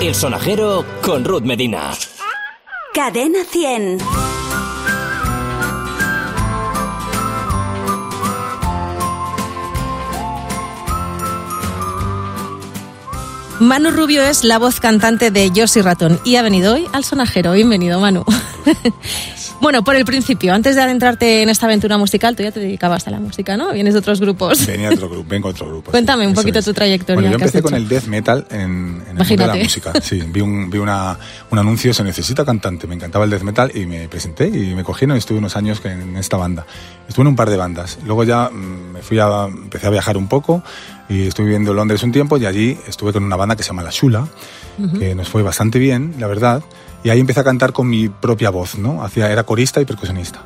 El sonajero con Ruth Medina. Cadena 100. Manu Rubio es la voz cantante de Josie Ratón y ha venido hoy al sonajero. Bienvenido, Manu. Bueno, por el principio, antes de adentrarte en esta aventura musical, tú ya te dedicabas a la música, ¿no? Vienes de otros grupos. Venía de otro grupo, vengo de otro grupo. Cuéntame sí, un poquito es. tu trayectoria. Bueno, yo empecé con el death metal en, en el mundo de la música. Sí, vi un, vi una, un anuncio, se necesita cantante, me encantaba el death metal y me presenté y me cogieron y estuve unos años en esta banda. Estuve en un par de bandas. Luego ya mm, me fui a, empecé a viajar un poco y estuve viviendo en Londres un tiempo y allí estuve con una banda que se llama La Shula, que nos fue bastante bien, la verdad. Y ahí empecé a cantar con mi propia voz, ¿no? Hacía, era corista y percusionista.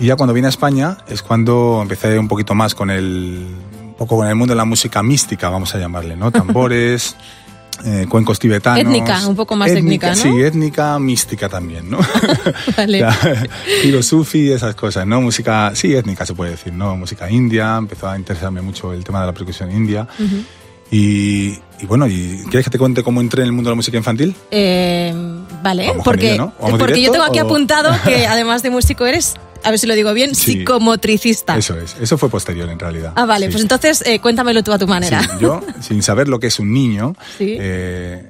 Y ya cuando vine a España es cuando empecé un poquito más con el, un poco con el mundo de la música mística, vamos a llamarle, ¿no? Tambores, eh, cuencos tibetanos. Étnica, un poco más étnica, ¿no? Sí, étnica, mística también, ¿no? Vale. Ya, Tiro sufi, esas cosas, ¿no? Música, sí, étnica se puede decir, ¿no? Música india, empezó a interesarme mucho el tema de la percusión india. Y, y bueno, ¿y ¿quieres que te cuente cómo entré en el mundo de la música infantil? Eh, vale, Vamos porque, ello, ¿no? ¿Vamos porque yo tengo aquí o- apuntado que además de músico eres, a ver si lo digo bien, Sí. psicomotricista. Eso es, eso fue posterior en realidad. Ah, vale, Sí. pues entonces eh, cuéntamelo tú a tu manera. Sí, yo, sin saber lo que es un niño, Sí. eh,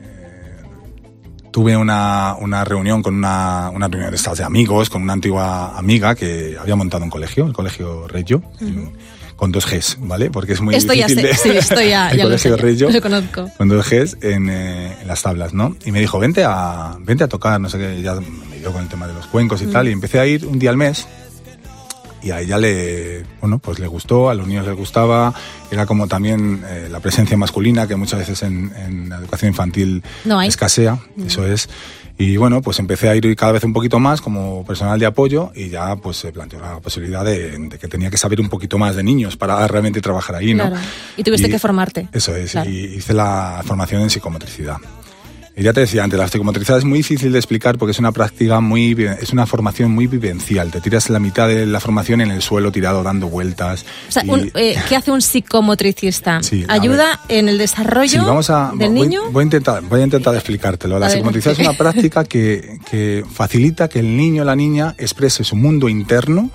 tuve una, una reunión con una, una reunión de estas de amigos, con una antigua amiga que había montado un colegio, el colegio Reggio, en- con dos Gs, ¿vale? Porque es muy Esto ya difícil sé, de... sí, esto ya- el ya lo colegio sé, Reggio, lo conozco. con dos Gs en, eh, en las tablas, ¿no? Y me dijo, vente a, vente a tocar, no sé qué, ya me dio con el tema de los cuencos y Mm. tal, y empecé a ir un día al mes y a ella le, bueno, pues le gustó, a los niños les gustaba, era como también eh, la presencia masculina que muchas veces en, en la educación infantil No escasea, eso es. Y bueno, pues empecé a ir cada vez un poquito más como personal de apoyo y ya pues se planteó la posibilidad de, de que tenía que saber un poquito más de niños para realmente trabajar ahí, ¿no? Claro. Y tuviste que formarte. Eso es, Claro. y hice la formación en psicomotricidad. Y ya te decía antes, la psicomotricidad es muy difícil de explicar porque es una práctica muy, es una formación muy vivencial. Te tiras la mitad de la formación en el suelo tirado dando vueltas. O sea, y- un- eh, ¿qué hace un psicomotricista? Sí, a ¿Ayuda en el desarrollo Sí, vamos a, del voy, niño? Voy a intentar, voy a intentar explicártelo. La Adelante. psicomotricidad es una práctica que, que facilita que el niño o la niña exprese su mundo interno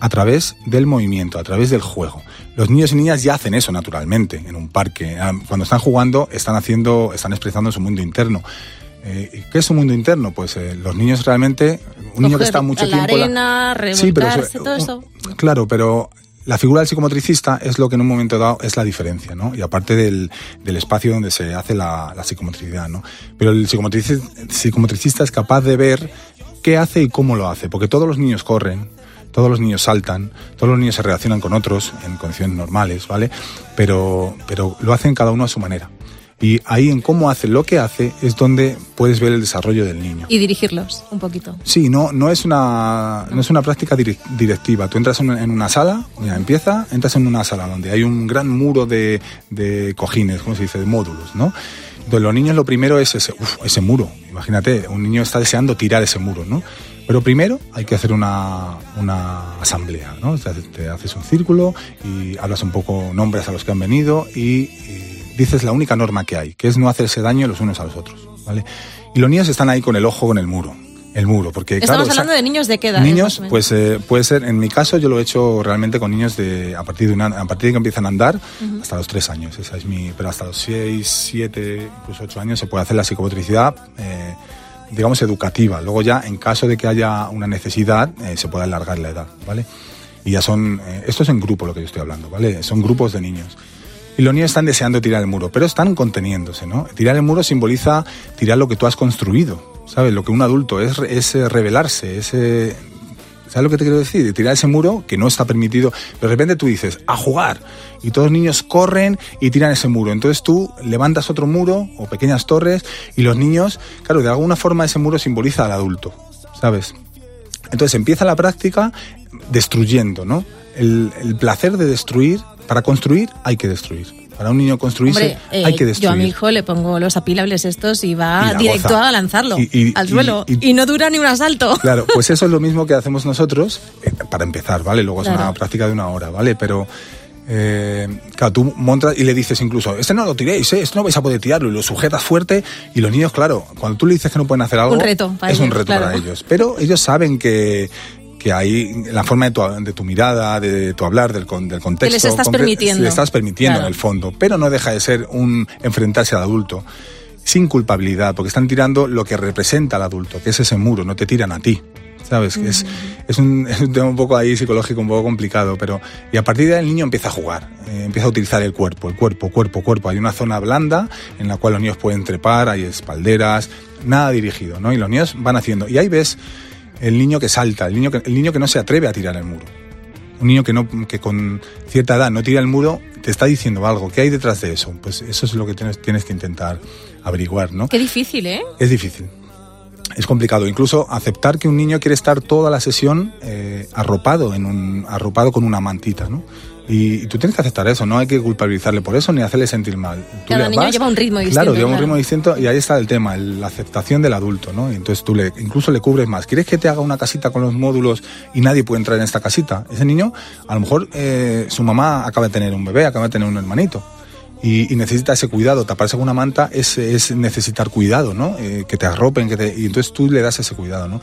a través del movimiento, a través del juego. Los niños y niñas ya hacen eso naturalmente en un parque. Ah, Cuando están jugando, están haciendo, están expresando su mundo interno. Eh, ¿y ¿Qué es su mundo interno? Pues eh, los niños realmente, un niño que está mucho la tiempo en arena, Sí, pero todo eso. Claro, pero la figura del psicomotricista es lo que en un momento dado es la diferencia, ¿no? Y aparte del, del espacio donde se hace la, la psicomotricidad, ¿no? Pero el psicomotrici- psicomotricista es capaz de ver qué hace y cómo lo hace, porque todos los niños corren, todos los niños saltan, todos los niños se relacionan con otros en condiciones normales, ¿vale? Pero, pero lo hacen cada uno a su manera. Y ahí en cómo hace lo que hace es donde puedes ver el desarrollo del niño. Y dirigirlos un poquito. Sí, no, no es una, no es una práctica direc- directiva. Tú entras en una, en una sala, mira, empieza, entras en una sala donde hay un gran muro de, de cojines, ¿cómo se dice? De módulos, ¿no? Entonces los niños lo primero es ese, uf, ese muro. Imagínate, un niño está deseando tirar ese muro, ¿no? Pero primero hay que hacer una, una asamblea, ¿no? O sea, te haces un círculo y hablas un poco, nombres a los que han venido y, y dices la única norma que hay, que es no hacerse daño los unos a los otros, ¿vale? Y los niños están ahí con el ojo con el muro, el muro, porque Estamos claro, hablando de niños de qué edad. Niños, pues eh, puede ser, en mi caso yo lo he hecho realmente con niños de a partir de una, a partir de que empiezan a andar hasta los tres años, esa es mi, pero hasta los seis, siete, incluso ocho años se puede hacer la psicomotricidad, eh, digamos educativa. Luego ya, en caso de que haya una necesidad, eh, se puede alargar la edad, ¿vale? Y ya son, eh, esto es en grupo lo que yo estoy hablando, ¿vale? Son grupos de niños. Y los niños están deseando tirar el muro, pero están conteniéndose, ¿no? Tirar el muro simboliza tirar lo que tú has construido, ¿sabes? Lo que un adulto es, es eh, rebelarse, es... ¿Sabes lo que te quiero decir? De tirar ese muro que no está permitido. De repente tú dices, a jugar. Y todos los niños corren y tiran ese muro. Entonces tú levantas otro muro o pequeñas torres y los niños, claro, de alguna forma ese muro simboliza al adulto, ¿sabes? Entonces empieza la práctica destruyendo, ¿no? El placer de destruir, para construir hay que destruir. Para un niño construirse Hombre, eh, hay que yo destruir. a mi hijo le pongo los apilables estos y va Y directo goza. a lanzarlo Y- y- al suelo. Y, no dura ni un asalto. Claro, pues eso es lo mismo que hacemos nosotros eh, para empezar, ¿vale? Luego es una práctica de una hora, ¿vale? Pero eh, claro, tú montas y le dices incluso, este no lo tiréis, ¿eh? este no vais a poder tirarlo, y lo sujetas fuerte, y los niños, claro, cuando tú le dices que no pueden hacer algo, Un reto es un reto claro. para ellos. Pero ellos saben que que hay la forma de tu, de tu mirada, de, tu hablar, del, del contexto. les estás permitiendo. Le estás permitiendo Claro. en el fondo, pero no deja de ser un enfrentarse al adulto sin culpabilidad, porque están tirando lo que representa al adulto, que es ese muro, no te tiran a ti. ¿Sabes? Que es, es, un, es un tema un poco ahí psicológico, un poco complicado, pero. Y a partir de ahí el niño empieza a jugar, eh, empieza a utilizar el cuerpo, el cuerpo, cuerpo, cuerpo. Hay una zona blanda en la cual los niños pueden trepar, hay espalderas, nada dirigido, ¿no? Y los niños van haciendo. Y ahí ves el niño que salta, el niño que, el niño que no se atreve a tirar el muro. Un niño que, no, que con cierta edad no tira el muro te está diciendo algo. ¿Qué hay detrás de eso? Pues eso es lo que tienes, tienes que intentar averiguar, ¿no? Qué difícil, ¿eh? Es difícil. Es complicado. Incluso aceptar que un niño quiere estar toda la sesión eh, arropado, en un, arropado con una mantita, ¿no? Y, y tú tienes que aceptar eso, no hay que culpabilizarle por eso ni hacerle sentir mal. Tú Cada niño vas- lleva un ritmo distinto, Claro, lleva un ritmo distinto y ahí está el tema, el- la aceptación del adulto, ¿no? Y entonces tú le, incluso le cubres más. ¿Quieres que te haga una casita con los módulos y nadie puede entrar en esta casita? Ese niño, a lo mejor eh, su mamá acaba de tener un bebé, acaba de tener un hermanito. Y, y necesita ese cuidado, taparse con una manta es, es necesitar cuidado, ¿no? Eh, que te arropen, que te, y entonces tú le das ese cuidado, ¿no?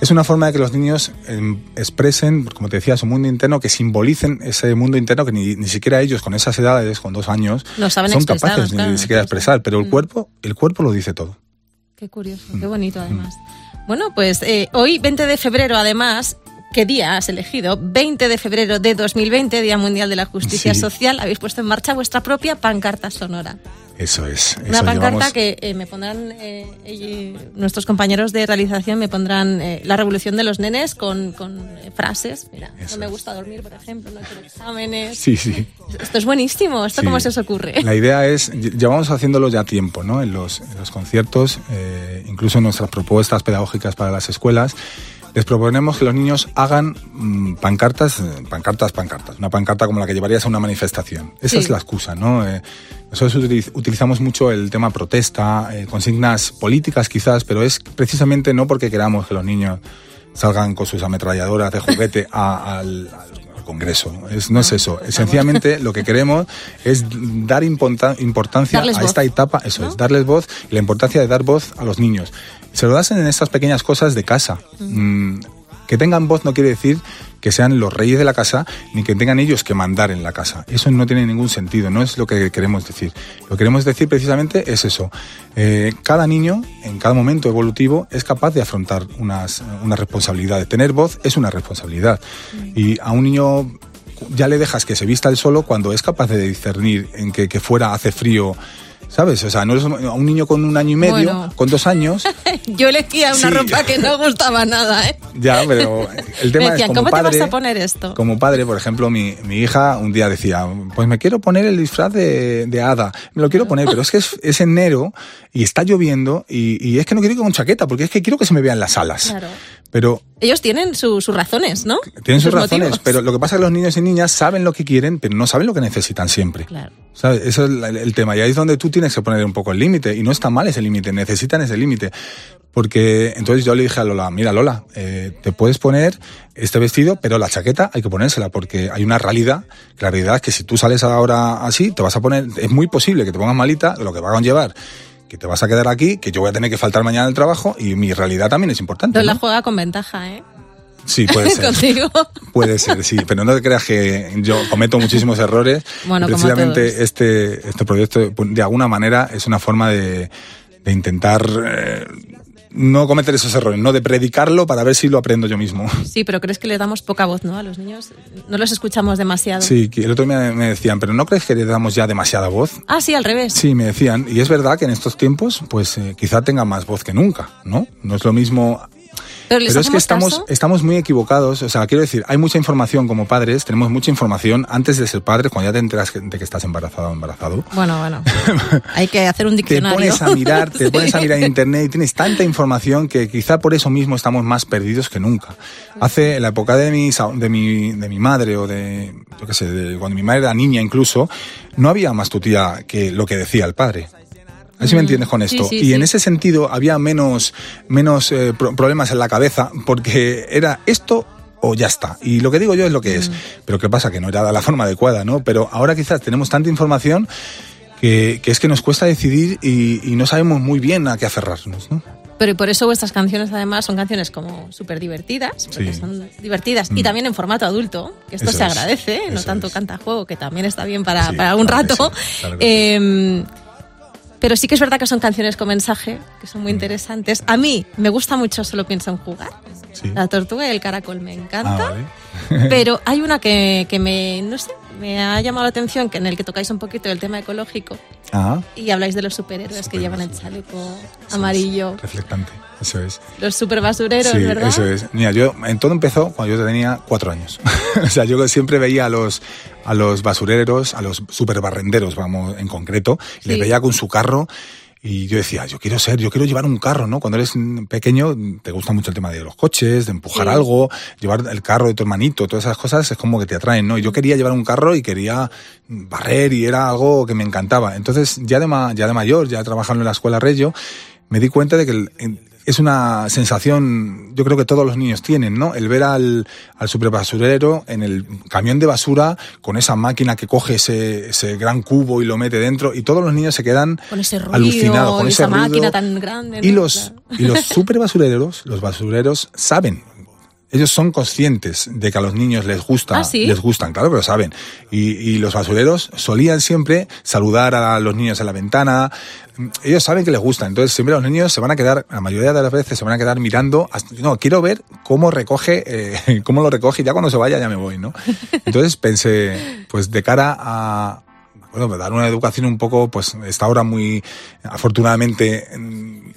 Es una forma de que los niños em, expresen, como te decía, su mundo interno, que simbolicen ese mundo interno que ni, ni siquiera ellos con esas edades, con dos años, No saben son capaces claro, ni siquiera de expresar, pero el Mm. cuerpo, el cuerpo lo dice todo. Qué curioso, qué bonito además. Bueno, pues eh, hoy, 20 de febrero, además, ¿qué día has elegido? 20 de febrero de 2020, Día Mundial de la Justicia Sí. Social, habéis puesto en marcha vuestra propia pancarta sonora. Eso es. Una pancarta llevamos- que eh, me pondrán, eh, eh, nuestros compañeros de realización me pondrán eh, la revolución de los nenes con, con, eh, frases. Mira, Eso no me gusta dormir, por ejemplo, no quiero exámenes. Sí, sí. Esto es buenísimo, ¿esto Sí. cómo se os ocurre? La idea es, lle- llevamos haciéndolo ya tiempo, ¿no? En los, en los conciertos, incluso en nuestras propuestas pedagógicas para las escuelas, les proponemos que los niños hagan mm, pancartas, eh, pancartas, pancartas. Una pancarta como la que llevarías a una manifestación. Esa Sí. es la excusa, ¿no? Eh, nosotros utiliz- utilizamos mucho el tema protesta, eh, consignas políticas quizás, pero es precisamente no porque queramos que los niños salgan con sus ametralladoras de juguete a- al, Congreso. Es, no es eso. Sencillamente lo que queremos es dar importancia Darles a voz, esta etapa. Eso ¿no? es, darles voz y la importancia de dar voz a los niños. Se lo das en estas pequeñas cosas de casa. Mm, que tengan voz no quiere decir que sean los reyes de la casa ni que tengan ellos que mandar en la casa. Eso no tiene ningún sentido, no es lo que queremos decir. Lo que queremos decir precisamente es eso. Eh, cada niño, en cada momento evolutivo, es capaz de afrontar unas, unas responsabilidades. Tener voz es una responsabilidad. Y a un niño ya le dejas que se vista el solo cuando es capaz de discernir en que, que fuera hace frío. ¿Sabes? O sea, no es a un niño con un año y medio, Bueno. con dos años, Yo elegía una Sí. ropa que no gustaba nada, ¿eh? ya, pero el tema me decían, es como ¿cómo padre, te vas a poner esto? Como padre, por ejemplo, mi, mi hija un día decía, pues me quiero poner el disfraz de, de hada. Me lo quiero poner, pero es que es, es enero y está lloviendo y, y es que no quiero ir con chaqueta porque es que quiero que se me vean las alas. Claro. Pero Ellos tienen su- sus razones, ¿no? tienen sus razones, motivos. pero lo que pasa es que los niños y niñas saben lo que quieren, pero no saben lo que necesitan siempre. Claro. ¿Sabes? Eso es el, el tema. Y ahí es donde tú tienes que poner un poco el límite. Y no está mal ese límite, necesitan ese límite. Porque entonces yo le dije a Lola, mira Lola, eh, te puedes poner este vestido, pero la chaqueta hay que ponérsela porque hay una realidad. que La realidad es que si tú sales ahora así, te vas a poner, es muy posible que te pongas malita, lo que va a conllevar que te vas a quedar aquí, que yo voy a tener que faltar mañana al trabajo y mi realidad también es importante. Lola ¿no? juega con ventaja, ¿eh? Sí, puede ser. Contigo. Puede ser, sí, pero no te creas que yo cometo muchísimos errores. Bueno, como precisamente este, este proyecto, pues, de alguna manera, es una forma de, de intentar eh, no cometer esos errores, no de predicarlo para ver si lo aprendo yo mismo. Sí, pero crees que le damos poca voz, ¿no? A los niños. No los escuchamos demasiado. Sí, el otro día me decían, pero ¿no crees que le damos ya demasiada voz? Ah, sí, al revés. Sí, me decían, y es verdad que en estos tiempos, pues eh, quizá tenga más voz que nunca, ¿no? No es lo mismo Pero es que estamos, caso. estamos muy equivocados. O sea, quiero decir, hay mucha información como padres, tenemos mucha información antes de ser padres, cuando ya te enteras de que estás embarazada o embarazado. Bueno, bueno. Hay que hacer un Te diccionario. pones a mirar, te Sí. pones a mirar en internet y tienes tanta información que quizá por eso mismo estamos más perdidos que nunca. Hace, en la época de mi, de mi, de mi madre o de, yo qué sé, de cuando mi madre era niña incluso, no había más tutía que lo que decía el padre. A ver si me entiendes con esto. sí, y sí. en ese sentido había menos, menos eh, pro- problemas en la cabeza porque era esto o ya está. Y lo que digo yo es lo que es. Pero ¿qué pasa? Que no era la forma adecuada, ¿no? Pero ahora quizás tenemos tanta información que, que es que nos cuesta decidir y, y no sabemos muy bien a qué aferrarnos, ¿no? Pero y por eso vuestras canciones además son canciones como súper divertidas, porque Sí. son divertidas y Mm. también en formato adulto, que esto Eso se es, agradece, no eso tanto es. canta juego, que también está bien para, Sí, para un claro rato. sí, claro Eh, pero sí que es verdad que son canciones con mensaje, que son Mm. muy interesantes. A mí me gusta mucho Solo pienso en jugar. Sí. La tortuga y el caracol me encanta. Ah, vale. Pero hay una que, que me, no sé, me ha llamado la atención, que en el que tocáis un poquito del tema ecológico Ah, y habláis de los superhéroes que llevan el chaleco amarillo, reflectante, eso es. los superbasureros, Sí, ¿verdad? eso es. Mira, yo en todo empezó cuando yo tenía cuatro años. o sea, yo siempre veía a los a los basureros, a los superbarrenderos, vamos, en concreto, y les veía con su carro y yo decía, yo quiero ser, yo quiero llevar un carro, ¿no? Cuando eres pequeño te gusta mucho el tema de los coches, de empujar Sí. algo, llevar el carro de tu hermanito, todas esas cosas es como que te atraen, ¿no? Y yo quería llevar un carro y quería barrer y era algo que me encantaba. Entonces, ya de, ma- ya de mayor, ya trabajando en la escuela Reggio, me di cuenta de que el- es una sensación, yo creo que todos los niños tienen, ¿no? El ver al, al superbasurero en el camión de basura con esa máquina que coge ese, ese gran cubo y lo mete dentro y todos los niños se quedan Con ese ruido alucinados con ese esa ruido. máquina tan grande. Y los, y los superbasureros, los basureros saben. Ellos son conscientes de que a los niños les gusta, ¿Ah, sí? les gustan, claro, pero saben. Y, y los basureros solían siempre saludar a los niños en la ventana. Ellos saben que les gusta, entonces siempre los niños se van a quedar, la mayoría de las veces se van a quedar mirando. hasta- no, quiero ver cómo recoge, eh, cómo lo recoge y ya cuando se vaya ya me voy, ¿no? Entonces pensé, pues de cara a, bueno, dar una educación un poco, pues está ahora muy, afortunadamente,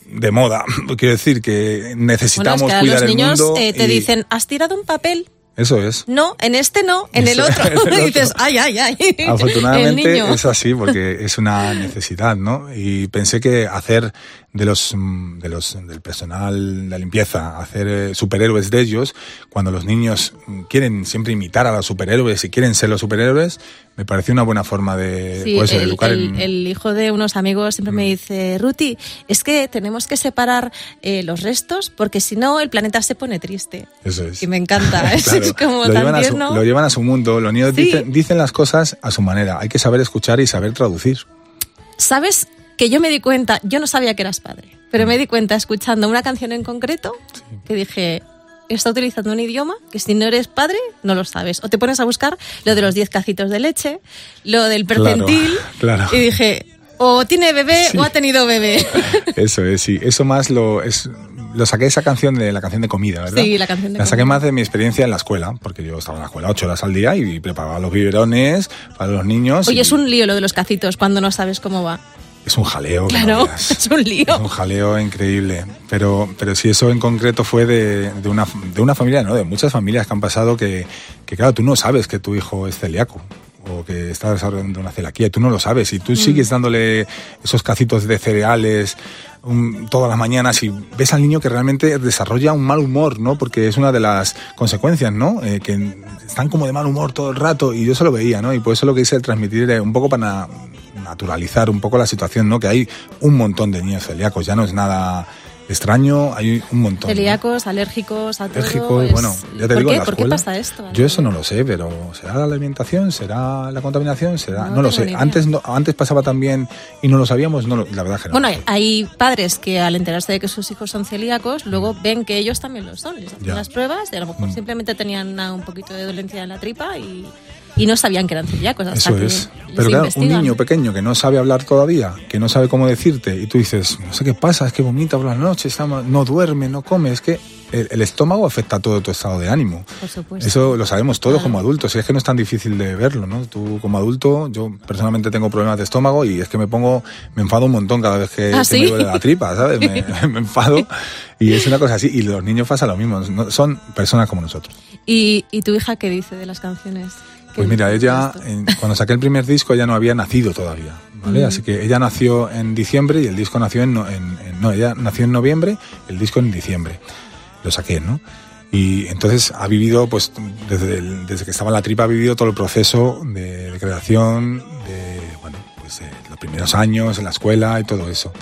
de moda. Quiero decir que Bueno, es necesitamos que cuidar los el niños mundo. eh, te y- dicen, ¿has tirado un papel? Eso es. No, en este no, en el otro. en el otro. dices, ay, ay, ay. Afortunadamente es así porque es una necesidad, ¿no? Y pensé que hacer de los, mm, de los del personal de limpieza, hacer eh, superhéroes de ellos, cuando los niños mm, quieren siempre imitar a los superhéroes y quieren ser los superhéroes, me pareció una buena forma de Sí, pues, el, educar el- en- el hijo de unos amigos siempre Mm. me dice, Ruti, es que tenemos que separar eh, los restos porque si no el planeta se pone triste. Eso es. Y me encanta, Claro, es como lo tan llevan, a su, lo llevan a su mundo, los niños Sí. dicen, dicen las cosas a su manera, hay que saber escuchar y saber traducir. ¿Sabes que yo me di cuenta, yo no sabía que eras padre, pero me di cuenta escuchando una canción en concreto que dije, está utilizando un idioma que si no eres padre no lo sabes. O te pones a buscar lo de los 10 cacitos de leche, lo del percentil, claro. y dije, o tiene bebé Sí. o ha tenido bebé. Eso es, sí. Eso más lo es. Lo saqué esa canción de la canción de comida, ¿verdad? Sí, la canción de La saqué más de mi experiencia en la escuela, porque yo estaba en la escuela ocho horas al día y preparaba los biberones para los niños. Oye, y es un lío lo de los cacitos cuando no sabes cómo va. Es un jaleo. no Claro, es un lío. Es un jaleo increíble. Pero, pero sí, eso en concreto fue de, de una, de una familia, ¿no? De muchas familias que han pasado que, que, claro, tú no sabes que tu hijo es celíaco o que está desarrollando una celiaquía y tú no lo sabes y tú sigues dándole esos cacitos de cereales um, todas las mañanas y ves al niño que realmente desarrolla un mal humor, ¿no? Porque es una de las consecuencias, ¿no? Eh, que están como de mal humor todo el rato y yo se lo veía, ¿no? Y por eso lo que hice transmitir era un poco para naturalizar un poco la situación, ¿no? Que hay un montón de niños celíacos, ya no es nada extraño, hay un montón. ¿no? Celíacos, alérgicos, a todo. Alérgicos, es- bueno, ya te ¿Por digo, qué? en la ¿Por qué escuela, pasa esto? Yo eso no lo sé, pero ¿será la alimentación? ¿Será la contaminación? ¿Será? No No, lo sé. idea. Antes, no, antes pasaba también y no lo sabíamos, no lo- la verdad que no. Bueno, hay, padres que al enterarse de que sus hijos son celíacos, luego ven que ellos también lo son. Les hacen Ya. las pruebas y a lo mejor Mm. simplemente tenían una- un poquito de dolencia en la tripa y, y no sabían que eran celíacos hasta Eso que es. Pero claro, un niño pequeño que no sabe hablar todavía, que no sabe cómo decirte, y tú dices, no sé qué pasa, es que vomita por las noches, no duerme, no come, es que el, el estómago afecta a todo tu estado de ánimo. Por supuesto. Eso lo sabemos todos Claro. como adultos, y es que no es tan difícil de verlo, ¿no? Tú como adulto, yo personalmente tengo problemas de estómago y es que me pongo, me enfado un montón cada vez que, ¿Ah, que sí? me duele la tripa, ¿sabes? Me, me enfado y es una cosa así, y los niños pasa lo mismo, son personas como nosotros. ¿Y, ¿Y tu hija qué dice de las canciones? ¿Qué Pues mira, de ella, en- cuando saqué el primer disco, ella no había nacido todavía, ¿vale? Así que ella nació en diciembre y el disco nació en, en- en- No, ella nació en noviembre, el disco en diciembre. Lo saqué, ¿no? Y entonces ha vivido, pues, desde, el- desde que estaba en la tripa, ha vivido todo el proceso de, de creación, de, bueno, pues, eh, los primeros años en la escuela y todo eso.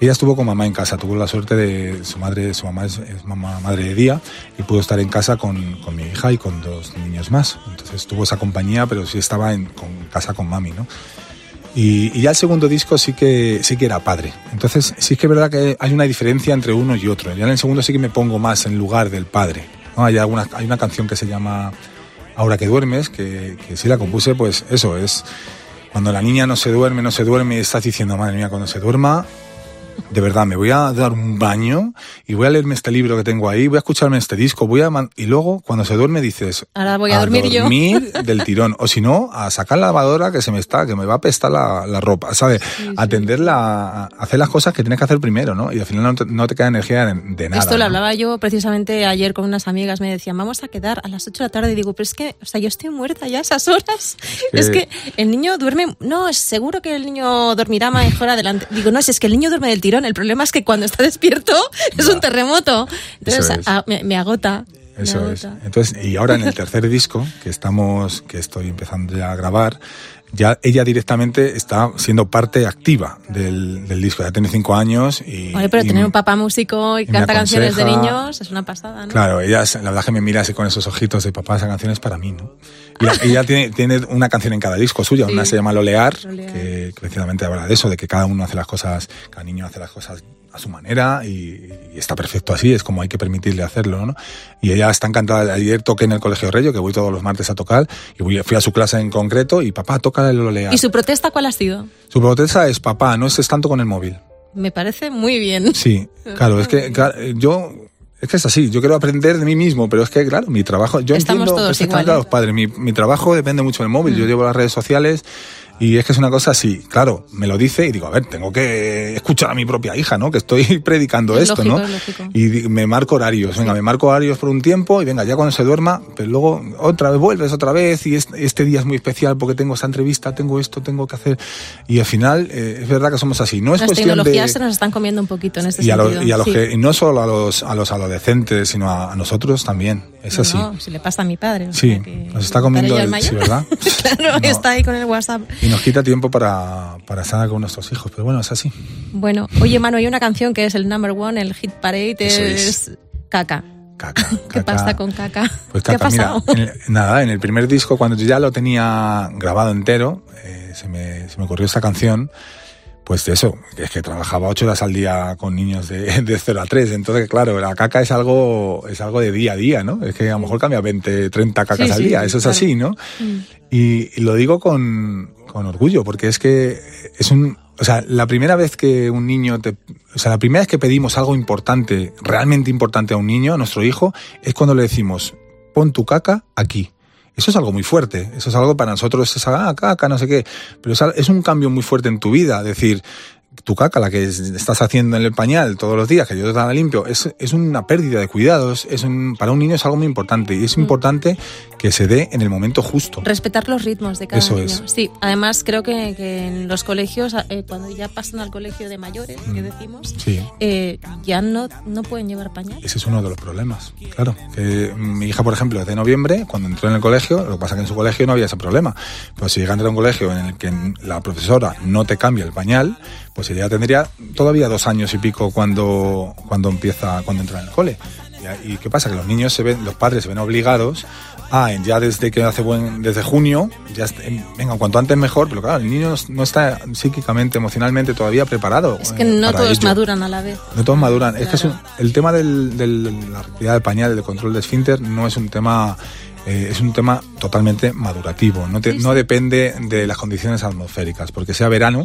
Ella estuvo con mamá en casa, tuvo la suerte de su madre, su mamá es, mamá, madre de día y pudo estar en casa con, con, mi hija y con dos niños más. Entonces tuvo esa compañía, pero sí estaba en con, casa con mami, ¿no? Y, y, ya el segundo disco sí que, sí que era padre. Entonces sí que es verdad que hay una diferencia entre uno y otro. Ya en el segundo sí que me pongo más en lugar del padre. ¿no? Hay, alguna, hay una canción que se llama Ahora que duermes, que, que sí la compuse, pues eso es... Cuando la niña no se duerme, no se duerme, estás diciendo, madre mía, cuando se duerma, de verdad, me voy a dar un baño y voy a leerme este libro que tengo ahí, voy a escucharme este disco, voy a y luego cuando se duerme dices, ahora voy a, dormir, dormir del tirón, o si no, a sacar la lavadora que se me está, que me va a apestar la, la ropa, ¿sabes? Sí, sí. Atenderla, hacer las cosas que tienes que hacer primero, ¿no? Y al final no te, no te queda energía de, de nada. Esto lo ¿no? hablaba yo precisamente ayer con unas amigas, me decían, vamos a quedar a las 8 de la tarde, y digo, pero es que, o sea, yo estoy muerta ya a esas horas. Que... Es que el niño duerme, no, es seguro que el niño dormirá mejor adelante. Digo, no, es, es que el niño duerme del tirón, el problema es que cuando está despierto es un terremoto. Entonces es. a, me, me, agota. Eso es. Entonces, y ahora en el tercer disco que estamos, que estoy empezando ya a grabar, ya ella directamente está siendo parte activa del, del disco. Ya tiene cinco años y. Oye, pero y, tener un papá músico y, y canta canciones de niños es una pasada, ¿no? Claro, ella, la verdad que me mira así con esos ojitos de papá, esa canción es para mí, ¿no? Y ella tiene, tiene una canción en cada disco suya, sí. una se llama Lolear, Lolear, que precisamente habla de eso, de que cada uno hace las cosas, cada niño hace las cosas a su manera y, y, está perfecto así, es como hay que permitirle hacerlo, ¿no? Y ella está encantada. Ayer toqué en el Colegio Reyo, que voy todos los martes a tocar, y voy, fui a su clase en concreto y papá, toca el Lolear. ¿Y su protesta cuál ha sido? Su protesta es papá, no estés tanto con el móvil. Me parece muy bien. Sí, claro, es que claro, yo es que es así, yo quiero aprender de mí mismo, pero es que, claro, mi trabajo, yo Estamos entiendo todos perfectamente a los padres, mi, mi, trabajo depende mucho del móvil, mm. yo llevo las redes sociales y es que es una cosa así, claro, me lo dice y digo, a ver, tengo que escuchar a mi propia hija, ¿no? Que estoy predicando es esto, lógico, ¿no? Es. Y me marco horarios, venga, sí. me marco horarios por un tiempo y venga, ya cuando se duerma, pero luego otra vez vuelves otra vez y este, día es muy especial porque tengo esa entrevista, tengo esto, tengo que hacer. Y al final, eh, es verdad que somos así. No es Las cuestión tecnologías de... se nos están comiendo un poquito en este y sentido. A los, y, a los sí. que, y no solo a los, a los adolescentes, sino a, a nosotros también. Es no, así. No, si le pasa a mi padre. Sí, nos está comiendo el, sí, ¿verdad? claro, no. está ahí con el WhatsApp. Y nos quita tiempo para, para estar con nuestros hijos, pero bueno, es así. Bueno, oye, Manu, hay una canción que es el number one, el hit parade, es, es. Caca. Caca, ¿Qué caca. pasa con Caca? Pues caca, ¿Qué ha? Mira, en el, nada, en el primer disco, cuando yo ya lo tenía grabado entero, eh, se, me, se me ocurrió esta canción pues eso, es que trabajaba ocho horas al día con niños de, de 0 a 3, entonces claro, la caca es algo, es algo de día a día, ¿no? Es que a lo mejor cambia 20, 30 cacas sí, al sí, día, eso es claro. así, ¿no? Mm. Y, y, lo digo con, con orgullo, porque es que es un, o sea, la primera vez que un niño te, o sea, la primera vez que pedimos algo importante, realmente importante a un niño, a nuestro hijo, es cuando le decimos, pon tu caca aquí. Eso es algo muy fuerte. Eso es algo para nosotros, es ah, caca, no sé qué. Pero es un cambio muy fuerte en tu vida. Decir, tu caca, la que estás haciendo en el pañal todos los días, que yo te la limpio, es, es una pérdida de cuidados. Es un, para un niño es algo muy importante. Y es mm. importante que se dé en el momento justo. Respetar los ritmos de cada Eso niño. Es. Sí, además creo que, que en los colegios, eh, cuando ya pasan al colegio de mayores, mm. que decimos, sí. eh, ya no, no pueden llevar pañal. Ese es uno de los problemas, claro. Que mi hija, por ejemplo, es de noviembre, cuando entró en el colegio, lo que pasa es que en su colegio no había ese problema. Pues si llega a entrar a un colegio en el que la profesora no te cambia el pañal, pues ella tendría todavía dos años y pico cuando, cuando empieza, cuando entra en el cole. ¿Y qué pasa? Que los niños se ven, los padres se ven obligados a, ya desde que hace buen, desde junio, ya, venga, cuanto antes mejor, pero claro, el niño no está psíquicamente, emocionalmente todavía preparado. Es que no todos ello. maduran a la vez. No todos maduran. Claro. Es que es un, el tema de del, la retirada del pañal, del control de esfínter, no es un tema eh, es un tema totalmente madurativo. No, te, no, depende de las condiciones atmosféricas, porque sea verano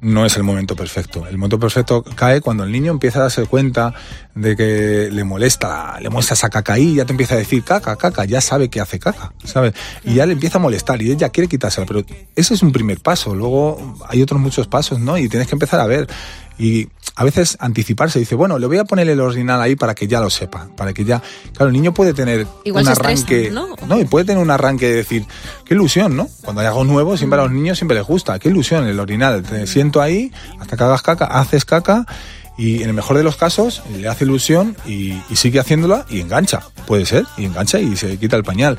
no es el momento perfecto. El momento perfecto cae cuando el niño empieza a darse cuenta de que le molesta, le muestra esa caca ahí, y ya te empieza a decir caca, caca, ya sabe que hace caca, ¿sabes? Y ya le empieza a molestar y ella quiere quitársela, pero ese es un primer paso. Luego hay otros muchos pasos, ¿no? Y tienes que empezar a ver y a veces anticiparse, dice, bueno, le voy a poner el orinal ahí para que ya lo sepa, para que ya, claro, el niño puede tener Igual un arranque, estresa, ¿no? ¿no? y puede tener un arranque de decir, qué ilusión, ¿no? Cuando hay algo nuevo, siempre a los niños siempre les gusta, qué ilusión el orinal, te siento ahí hasta que hagas caca, haces caca y en el mejor de los casos le hace ilusión y, y sigue haciéndola y engancha, puede ser, y engancha y se quita el pañal.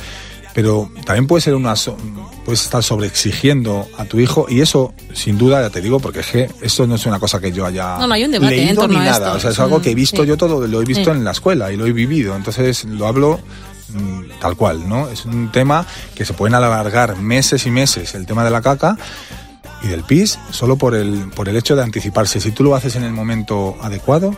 Pero también puede ser una so- puedes estar sobreexigiendo a tu hijo y eso sin duda ya te digo porque es que esto no es una cosa que yo haya No, no, hay un debate, en leído torno ni a nada esto. o sea es algo que he visto sí. yo todo lo he visto Sí. en la escuela y lo he vivido entonces lo hablo mm, tal cual no es un tema que se pueden alargar meses y meses el tema de la caca y del pis solo por el, por el hecho de anticiparse. Si tú lo haces en el momento adecuado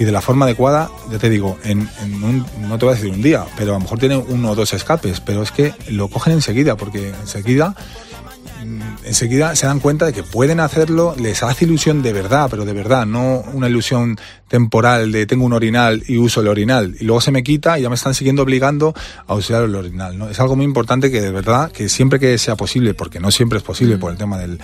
y de la forma adecuada, ya te digo, en, en un, no te voy a decir un día, pero a lo mejor tiene uno o dos escapes, pero es que lo cogen enseguida, porque enseguida mm, enseguida se dan cuenta de que pueden hacerlo, les hace ilusión de verdad, pero de verdad, no una ilusión temporal de tengo un orinal y uso el orinal y luego se me quita y ya me están siguiendo obligando a usar el orinal, ¿no? Es algo muy importante que de verdad, que siempre que sea posible, porque no siempre es posible por el tema del,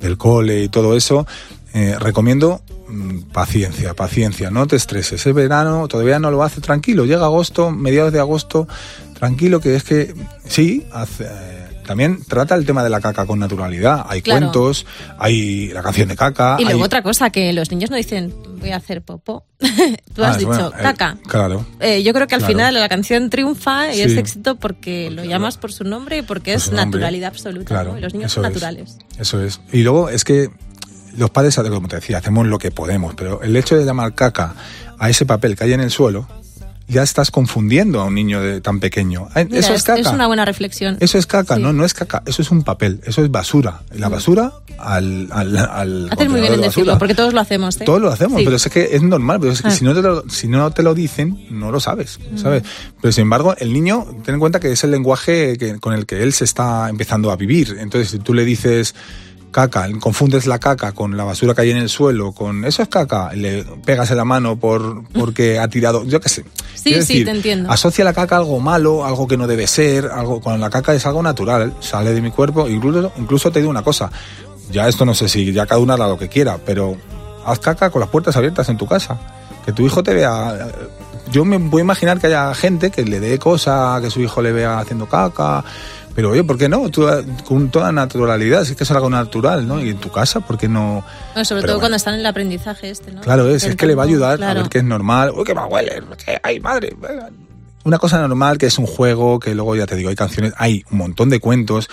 del cole y todo eso, eh, recomiendo mm, paciencia, paciencia, no te estreses. Es verano, todavía no lo hace tranquilo. Llega agosto, mediados de agosto, tranquilo, que es que sí, hace, eh, también trata el tema de la caca con naturalidad. Hay Claro. cuentos, hay la canción de caca. Y luego hay- otra cosa, que los niños no dicen voy a hacer popó. Tú Ah, has dicho bueno, eh, caca. claro. Eh, yo creo que al Claro. final la canción triunfa y Sí. es éxito porque lo Porque llamas lo- por su nombre y porque por es naturalidad absoluta. Claro, ¿no? Y los niños son es. naturales. Eso es. Y luego es que los padres, como te decía, hacemos lo que podemos, pero el hecho de llamar caca a ese papel que hay en el suelo, ya estás confundiendo a un niño de, tan pequeño. Mira, eso es caca. una buena reflexión. Eso es caca, Sí. no, no es caca, eso es un papel, eso es basura. La basura al, al, al Haces muy bien en de decirlo, porque todos lo hacemos. ¿eh? Todos lo hacemos, Sí. pero es que es normal, pero es que Ah. si, no te lo, si no te lo dicen, no lo sabes, Mm. ¿sabes? Pero sin embargo, el niño, ten en cuenta que es el lenguaje que, con el que él se está empezando a vivir. Entonces, si tú le dices caca, confundes la caca con la basura que hay en el suelo, con eso es caca, le pegas en la mano por porque ha tirado, yo qué sé. Sí, Quiero sí, decir, te entiendo. Asocia la caca a algo malo, algo que no debe ser, algo cuando la caca es algo natural, sale de mi cuerpo, incluso, incluso te digo una cosa, ya esto no sé si ya cada uno hará lo que quiera, pero haz caca con las puertas abiertas en tu casa, que tu hijo te vea. Yo me voy a imaginar que haya gente que le dé cosa, que su hijo le vea haciendo caca, pero oye, ¿por qué no? Tú, con toda naturalidad, si es que es algo natural, ¿no? Y en tu casa, ¿por qué no? Bueno, sobre Pero todo bueno. cuando están en el aprendizaje este, ¿no? Claro, es, es que le va a ayudar a ver que es normal. Uy, que a huele, que ay, madre. Una cosa normal que es un juego, que luego ya te digo, hay canciones, hay un montón de cuentos.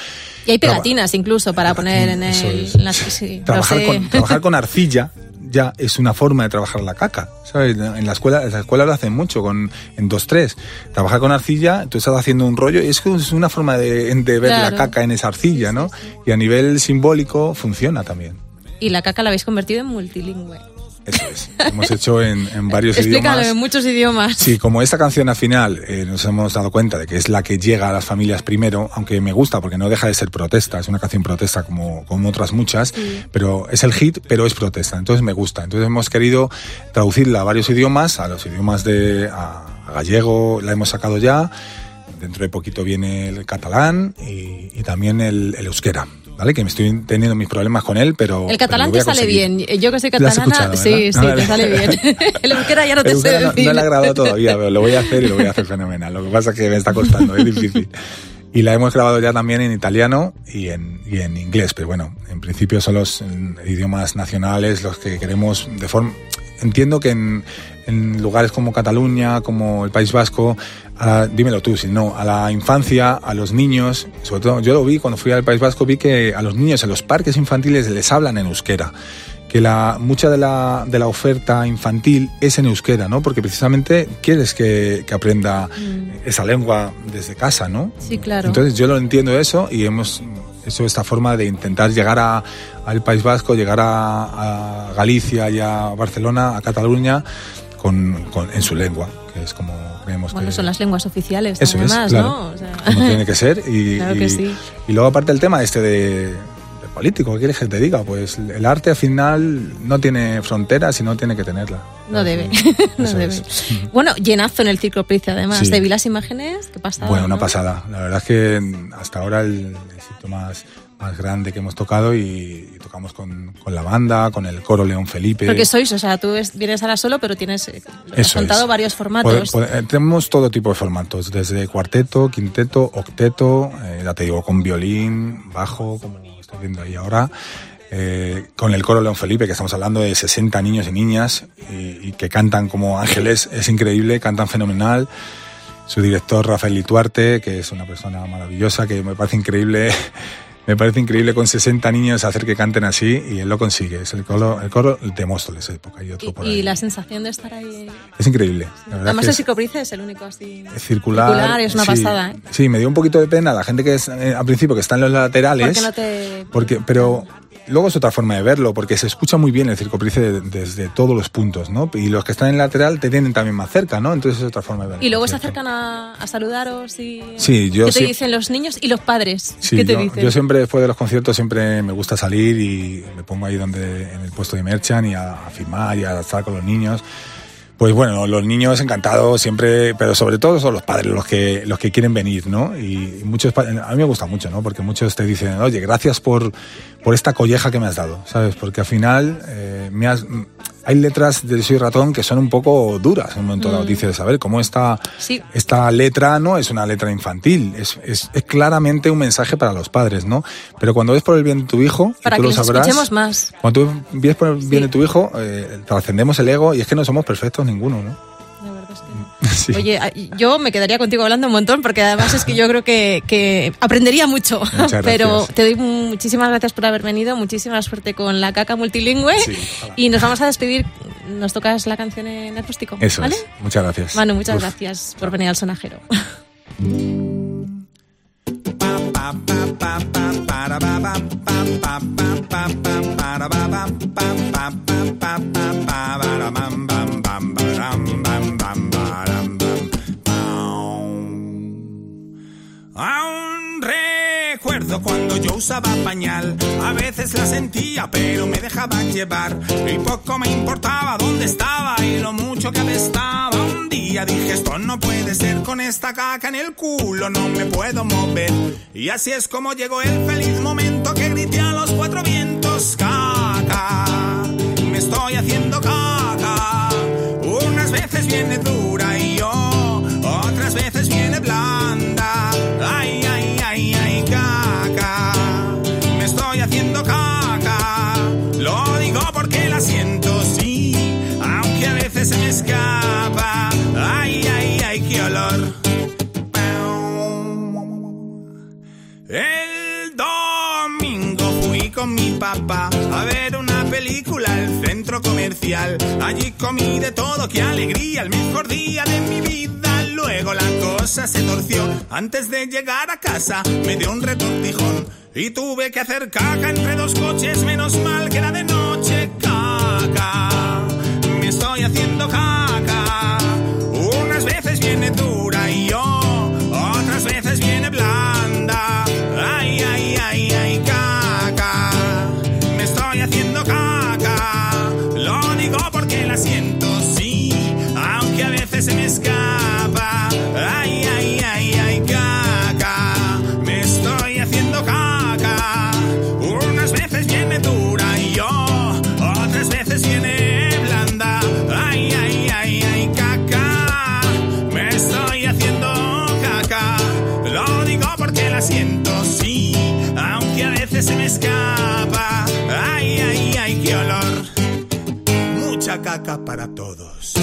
Y hay Traba- pegatinas incluso para poner en el... es. en las- sí, trabajar, sé. con, trabajar con arcilla ya es una forma de trabajar la caca. ¿sabes? En la escuela, en la escuela lo hacen mucho, con, en 2-3. Trabajar con arcilla, tú estás haciendo un rollo y es, una forma de, de ver Claro. la caca en esa arcilla, ¿no? Y a nivel simbólico funciona también. Y la caca la habéis convertido en multilingüe. Eso es. Hemos hecho en, en varios Explícalo idiomas. en muchos idiomas. Sí, como esta canción al final eh, nos hemos dado cuenta de que es la que llega a las familias primero, aunque me gusta porque no deja de ser protesta, es una canción protesta como, como otras muchas, pero es el hit, pero es protesta, entonces me gusta. Entonces hemos querido traducirla a varios idiomas, a los idiomas de a, a gallego, la hemos sacado ya, dentro de poquito viene el catalán y, y también el, el euskera. ¿Vale? Que me estoy teniendo mis problemas con él, pero. El pero catalán voy te sale bien. Yo que soy catalana, sí, sí, Ah, te sale bien. El euskera ya no te euskera no, decir. no la he grabado todavía, pero lo voy a hacer y lo voy a hacer fenomenal. Lo que pasa es que me está costando, es difícil. Y la hemos grabado ya también en italiano y en, y en inglés, pero bueno, en principio son los idiomas nacionales los que queremos de forma... Entiendo que en, en lugares como Cataluña, como el País Vasco, a- dímelo tú, si no, a la infancia, a los niños, sobre todo yo lo vi cuando fui al País Vasco, vi que a los niños en los parques infantiles les hablan en euskera que la mucha de la, de la oferta infantil es en euskera, ¿no? Porque precisamente quieres que, que aprenda esa lengua desde casa, ¿no? Mm. Sí, claro. Entonces yo lo entiendo eso y hemos hecho esta forma de intentar llegar a- al País Vasco, llegar a, a Galicia y a Barcelona, a Cataluña, con, con- en su lengua, que es como creemos Bueno, que... son las lenguas oficiales, Eso es, además, claro. ¿no? O sea, como tiene que ser. Y, Claro que y- sí. y luego aparte el tema este de, político, ¿qué quieres que te diga? Pues el arte al final no tiene fronteras y no tiene que tenerla. no debe. No debe. es. Bueno, llenazo en el Ciclo Price, además. Sí. Te vi las imágenes, ¿qué pasa? Bueno, una pasada. La verdad es que hasta ahora el, el sitio más, más grande que hemos tocado y, y tocamos con, con la banda, con el coro León Felipe. Porque sois, o sea, tú es- vienes ahora solo, pero tienes eh, has contado es. varios formatos. pode- eh, tenemos todo tipo de formatos, desde cuarteto, quinteto, octeto, eh, ya te digo, con violín, bajo, como estoy viendo ahí ahora, eh, con el coro León Felipe, que estamos hablando de 60 niños y niñas y, y que cantan como ángeles, es increíble, cantan fenomenal. su director Rafael Lituarte, que es una persona maravillosa, que me parece increíble me parece increíble con 60 niños hacer que canten así y él lo consigue. Es el coro, el coro de Móstoles, época y otro por y, ahí. y la sensación de estar ahí. Es increíble. La Además, el psicoprice es el único así. circular. es una sí. pasada. ¿eh? Sí, me dio un poquito de pena la gente que es eh, al principio que está en los laterales. ¿Por qué no te.? Porque, pero luego es otra forma de verlo, porque se escucha muy bien el circoprice de- desde todos los puntos, ¿no? Y los que están en lateral te tienen también más cerca, ¿no? Entonces es otra forma de verlo. Y luego se acercan a, a saludaros y. Sí, yo ¿Qué te sí- dicen los niños y los padres? Sí, ¿Qué te yo, dicen? yo siempre después de los conciertos siempre me gusta salir y me pongo ahí donde en el puesto de merchan y a, a firmar y a estar con los niños. Pues bueno, los niños encantados siempre, pero sobre todo son los padres los que los que quieren venir, ¿no? Y muchos a mí me gusta mucho, ¿no? Porque muchos te dicen, oye, gracias por por esta colleja que me has dado, ¿sabes? Porque al final eh, me has hay letras de Soy Ratón que son un poco duras en un momento dado. Dices, a ver, ¿cómo esta, Mm. Sí. esta letra no es una letra infantil? Es, es, es claramente un mensaje para los padres, ¿no? Pero cuando ves por el bien de tu hijo, y Para tú que lo sabrás, escuchemos más. cuando tú ves por el bien Sí. de tu hijo, eh, trascendemos el ego y es que no somos perfectos ninguno, ¿no? Sí. Oye, yo me quedaría contigo hablando un montón porque además es que yo creo que, que aprendería mucho. Muchas Pero te doy muchísimas gracias por haber venido, muchísima suerte con la caca multilingüe Sí, y nos vamos a despedir. Nos tocas la canción en acústico. Eso ¿vale? es. Muchas gracias. Manu, muchas Uf. gracias por venir al sonajero. cuando yo usaba pañal, a veces la sentía pero me dejaba llevar y poco me importaba dónde estaba y lo mucho que apestaba. Un día dije esto no puede ser con esta caca en el culo, no me puedo mover. Y así es como llegó el feliz momento que grité a los cuatro vientos, caca, me estoy haciendo caca. Unas veces viene dura Se me escapa. Ay, ay, ay, qué olor. El domingo fui con mi papá a ver una película al centro comercial. Allí comí de todo, qué alegría, el mejor día de mi vida. Luego la cosa se torció. Antes de llegar a casa me dio un retortijón y tuve que hacer caca entre dos coches. Menos mal que era de noche, haciendo Para todos.